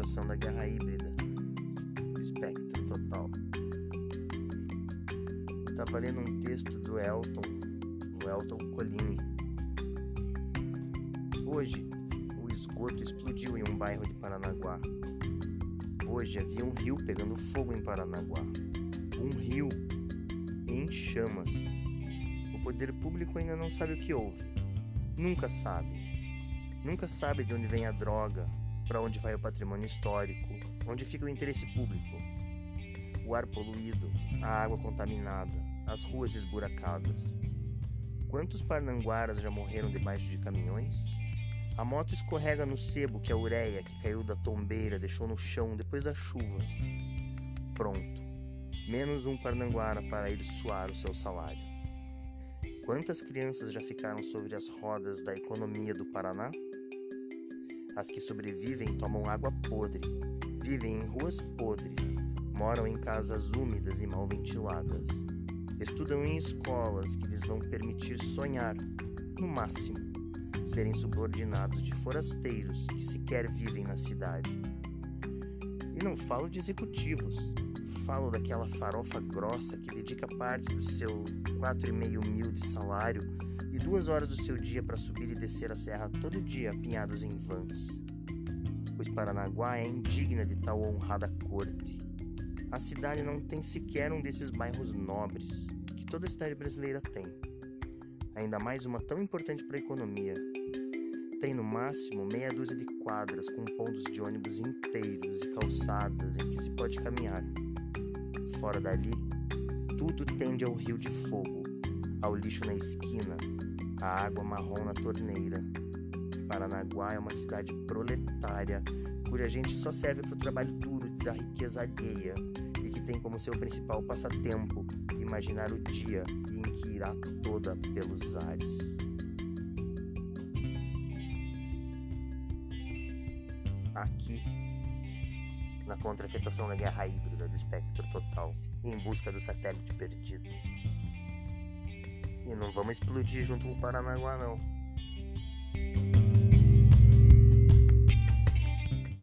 efetuação da guerra híbrida. Espectro total. Estava lendo um texto do Elton, o Elton Colini. Hoje, o esgoto explodiu em um bairro de Paranaguá. Hoje havia um rio pegando fogo em Paranaguá. Um rio em chamas. O poder público ainda não sabe o que houve. Nunca sabe. Nunca sabe de onde vem a droga, para onde vai o patrimônio histórico, onde fica o interesse público. O ar poluído, a água contaminada, as ruas esburacadas. Quantos parnanguaras já morreram debaixo de caminhões? A moto escorrega no sebo que a ureia que caiu da tombeira deixou no chão depois da chuva. Pronto. Menos um parnanguara para ir suar o seu salário. Quantas crianças já ficaram sobre as rodas da economia do Paraná? As que sobrevivem tomam água podre, vivem em ruas podres, moram em casas úmidas e mal ventiladas, estudam em escolas que lhes vão permitir sonhar, no máximo, serem subordinados de forasteiros que sequer vivem na cidade. E não falo de executivos, falo daquela farofa grossa que dedica parte do seu 4,5 mil de salário e duas horas do seu dia para subir e descer a serra todo dia apinhados em vans. Pois Paranaguá é indigna de tal honrada corte. A cidade não tem sequer um desses bairros nobres que toda cidade brasileira tem. Ainda mais uma tão importante para a economia. Tem no máximo meia dúzia de quadras com pontos de ônibus inteiros e calçadas em que se pode caminhar. Fora dali, tudo tende ao rio de fogo, ao lixo na esquina, à água marrom na torneira. Paranaguá é uma cidade proletária cuja gente só serve para o trabalho duro da riqueza alheia e que tem como seu principal passatempo imaginar o dia em que irá toda pelos ares. Aqui, na contra-efetuação da guerra híbrida do espectro total, em busca do satélite perdido. E não vamos explodir junto com o Paranaguá, não.